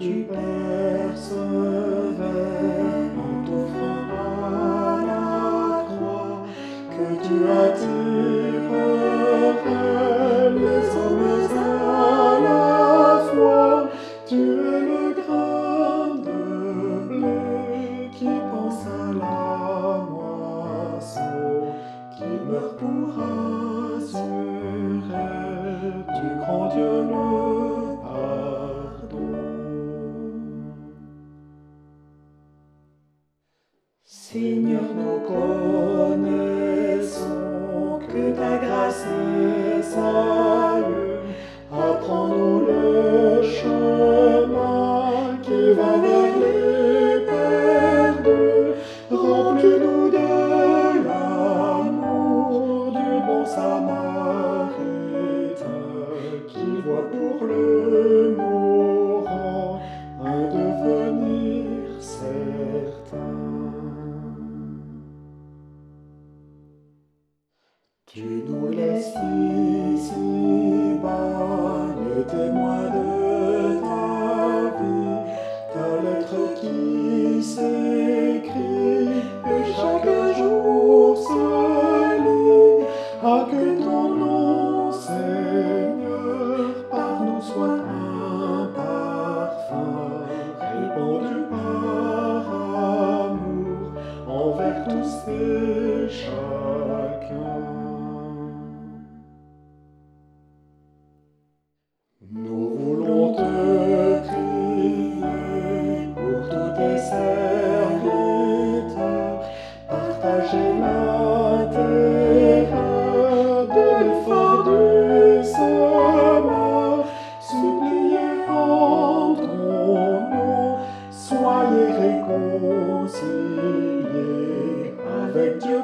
tu percevais en t'offrant à la croix, que tu attirerais les hommes à la foi. Tu es le grain de blé qui pense à la moisson, qui meurt pour assurer Seigneur, nous connaissons que ta grâce est salut. Apprends-nous le chemin qui va vers les perdus. Remplis-nous de l'amour du bon Samaritaine Tu nous laisses ici-bas les témoins Partagez l'intérêt de fond de ce mort. Soupliez, vendons-nous. Soyez réconciliés avec Dieu.